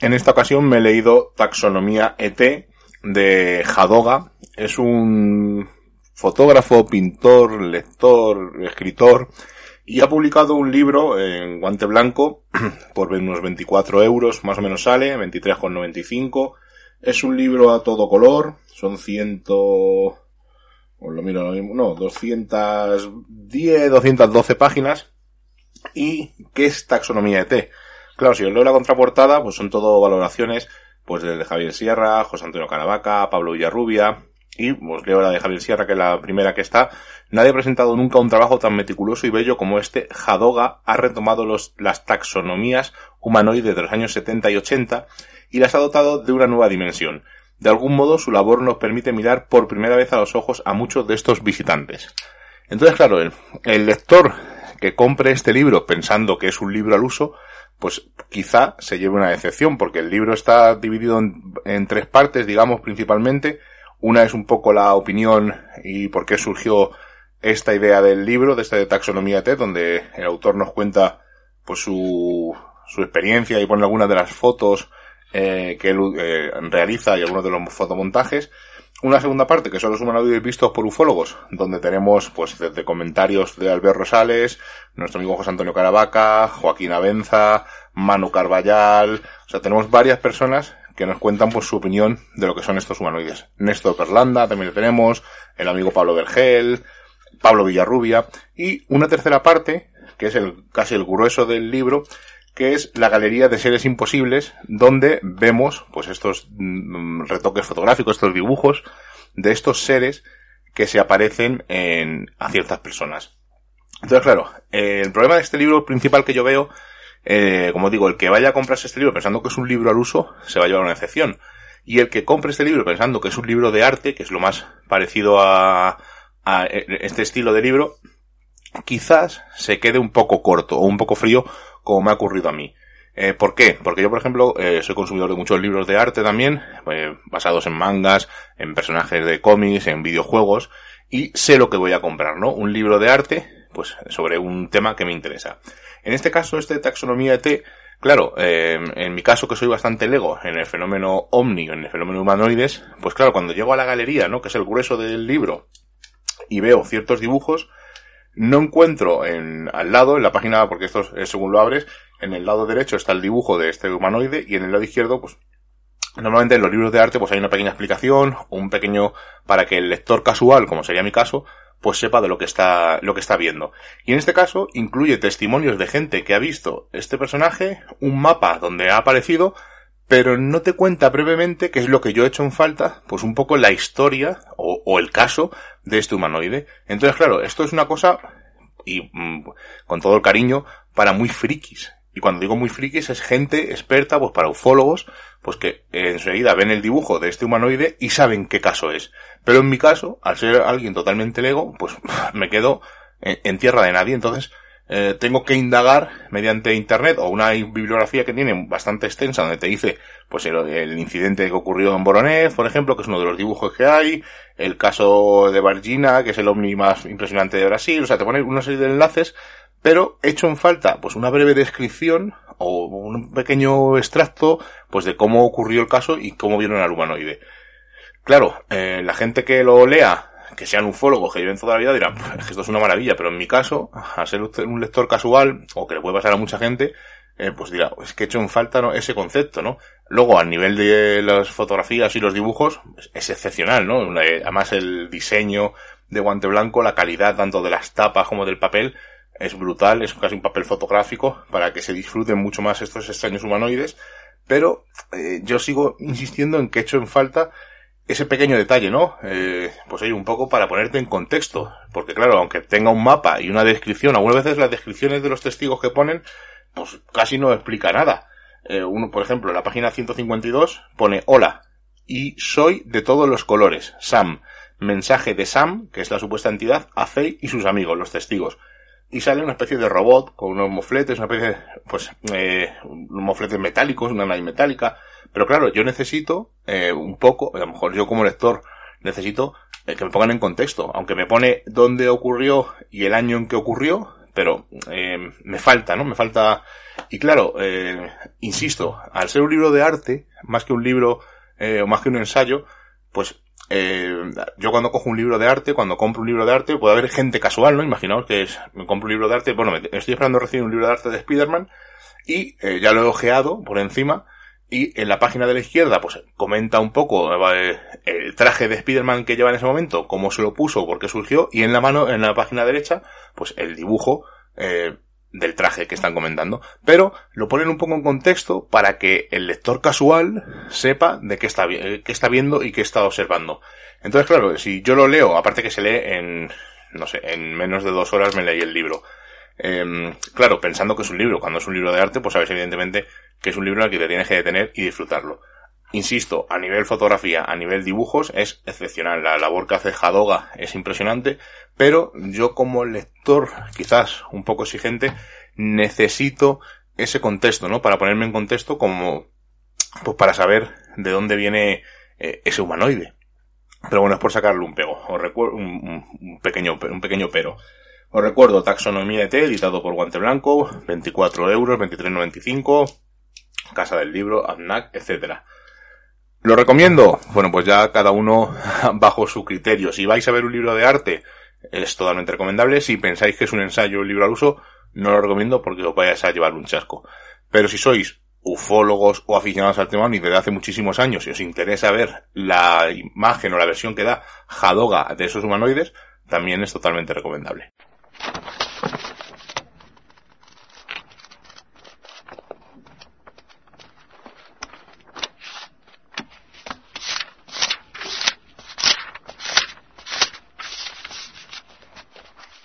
En esta ocasión me he leído Taxonomía ET de Jadoga. Es un fotógrafo, pintor, lector, escritor y ha publicado un libro en guante blanco por unos 24 euros, más o menos sale, 23,95. Es un libro a todo color, son 100, os lo miro, no, 210, 212 páginas. ¿Y qué es taxonomía ET? Claro, si os leo la contraportada, pues son todo valoraciones, pues de Javier Sierra, José Antonio Caravaca, Pablo Villarrubia, y os leo la de Javier Sierra, que es la primera que está. Nadie ha presentado nunca un trabajo tan meticuloso y bello como este. Jadoga ha retomado las taxonomías humanoides de los años 70 y 80 y las ha dotado de una nueva dimensión. De algún modo, su labor nos permite mirar por primera vez a los ojos a muchos de estos visitantes. Entonces, claro, el lector que compre este libro pensando que es un libro al uso, pues quizá se lleve una decepción, porque el libro está dividido en, tres partes, digamos, principalmente. Una es un poco la opinión y por qué surgió esta idea del libro, de esta de taxonomía T, donde el autor nos cuenta pues su, su experiencia y pone algunas de las fotos eh, que él eh, realiza y algunos de los fotomontajes. Una segunda parte, que son los humanoides vistos por ufólogos, donde tenemos, pues, desde comentarios de Albert Rosales, nuestro amigo José Antonio Caravaca, Joaquín Abenza, Manu Carballal, o sea, tenemos varias personas que nos cuentan, pues, su opinión de lo que son estos humanoides. Néstor Perlanda, también lo tenemos, el amigo Pablo Vergel, Pablo Villarrubia, y una tercera parte, que es el, casi el grueso del libro, que es la galería de seres imposibles, donde vemos pues estos mm, retoques fotográficos, estos dibujos de estos seres que se aparecen en, a ciertas personas. Entonces, claro, el problema de este libro principal que yo veo, eh, como digo, el que vaya a comprarse este libro pensando que es un libro al uso, se va a llevar una excepción. Y el que compre este libro pensando que es un libro de arte, que es lo más parecido a, a eh, este estilo de libro, quizás se quede un poco corto o un poco frío como me ha ocurrido a mí. Eh, ¿Por qué? Porque yo, por ejemplo, eh, soy consumidor de muchos libros de arte también, eh, basados en mangas, en personajes de cómics, en videojuegos, y sé lo que voy a comprar, ¿no? Un libro de arte, pues, sobre un tema que me interesa. En este caso, este taxonomía ET, claro, en mi caso que soy bastante lego en el fenómeno omni, en el fenómeno humanoides, pues claro, cuando llego a la galería, ¿no? Que es el grueso del libro, y veo ciertos dibujos, no encuentro en, al lado, en la página, porque esto es según lo abres, en el lado derecho está el dibujo de este humanoide y en el lado izquierdo, pues, normalmente en los libros de arte, pues hay una pequeña explicación, un pequeño, para que el lector casual, como sería mi caso, pues sepa de lo que está, lo que está viendo. Y en este caso, incluye testimonios de gente que ha visto este personaje, un mapa donde ha aparecido, pero no te cuenta brevemente qué es lo que yo he hecho en falta, pues un poco la historia o, el caso de este humanoide. Entonces, claro, esto es una cosa, y mm, con todo el cariño, para muy frikis. Y cuando digo muy frikis es gente experta, pues para ufólogos, pues que enseguida ven el dibujo de este humanoide y saben qué caso es. Pero en mi caso, al ser alguien totalmente lego, pues me quedo en tierra de nadie. Entonces, eh, tengo que indagar mediante internet o una bibliografía que tiene bastante extensa donde te dice pues el, incidente que ocurrió en Voronezh, por ejemplo, que es uno de los dibujos que hay, el caso de Vargina, que es el ovni más impresionante de Brasil, o sea, te pone una serie de enlaces, pero hecho en falta pues una breve descripción o un pequeño extracto pues de cómo ocurrió el caso y cómo vieron al humanoide. Claro, eh, la gente que lo lea que sean ufólogos que lleven toda la vida dirán, es que esto es una maravilla, pero en mi caso, a ser un lector casual, o que le puede pasar a mucha gente, eh, pues dirá, es que he hecho en falta ¿no? ese concepto, ¿no? Luego, a nivel de las fotografías y los dibujos, es excepcional, ¿no? Además, el diseño de guante blanco, la calidad tanto de las tapas como del papel, es brutal, es casi un papel fotográfico para que se disfruten mucho más estos extraños humanoides. pero eh, yo sigo insistiendo en que he hecho en falta ese pequeño detalle, ¿no? Eh, pues hay un poco para ponerte en contexto. Porque claro, aunque tenga un mapa y una descripción, algunas veces las descripciones de los testigos que ponen, pues casi no explica nada. Eh, uno, por ejemplo, en la página 152 pone hola y soy de todos los colores, Sam. Mensaje de Sam, que es la supuesta entidad, a Faye y sus amigos, los testigos. Y sale una especie de robot con unos mofletes, una especie de, pues, eh, unos mofletes metálicos, una nave metálica, pero claro, yo necesito eh, un poco, a lo mejor yo como lector necesito eh, que me pongan en contexto, aunque me pone dónde ocurrió y el año en que ocurrió, pero eh, me falta, ¿no? Me falta... Y claro, eh, insisto, al ser un libro de arte, más que un libro eh, o más que un ensayo, pues eh, yo cuando cojo un libro de arte, cuando compro un libro de arte, puede haber gente casual, ¿no? Imaginaos que es, me compro un libro de arte, bueno, me, estoy esperando recibir un libro de arte de Spider-Man y eh, ya lo he ojeado por encima y en la página de la izquierda, pues comenta un poco eh, el traje de Spider-Man que lleva en ese momento, cómo se lo puso, por qué surgió, y en la mano, en la página derecha, pues el dibujo eh, del traje que están comentando. Pero lo ponen un poco en contexto para que el lector casual sepa de qué está, qué está viendo y qué está observando. Entonces, claro, si yo lo leo, aparte que se lee en, no sé, en menos de dos horas me leí el libro. Eh, claro, pensando que es un libro, cuando es un libro de arte, pues sabes evidentemente que es un libro al que te tienes que detener y disfrutarlo. Insisto, a nivel fotografía, a nivel dibujos, es excepcional. La labor que hace Jadoga es impresionante, pero yo como lector, quizás un poco exigente, necesito ese contexto, ¿no? Para ponerme en contexto como, pues para saber de dónde viene eh, ese humanoide. Pero bueno, es por sacarle un pego, o recuerdo, un, pequeño, un pequeño pero. Os recuerdo, Taxonomía ET, editado por Guante Blanco, 24 euros, 23,95, Casa del Libro, ADNAC, etcétera. ¿Lo recomiendo? Bueno, pues ya cada uno bajo su criterio. Si vais a ver un libro de arte, es totalmente recomendable. Si pensáis que es un ensayo, un libro al uso, no lo recomiendo porque os vayáis a llevar un chasco. Pero si sois ufólogos o aficionados al tema desde hace muchísimos años y os interesa ver la imagen o la versión que da Jadoga de esos humanoides, también es totalmente recomendable.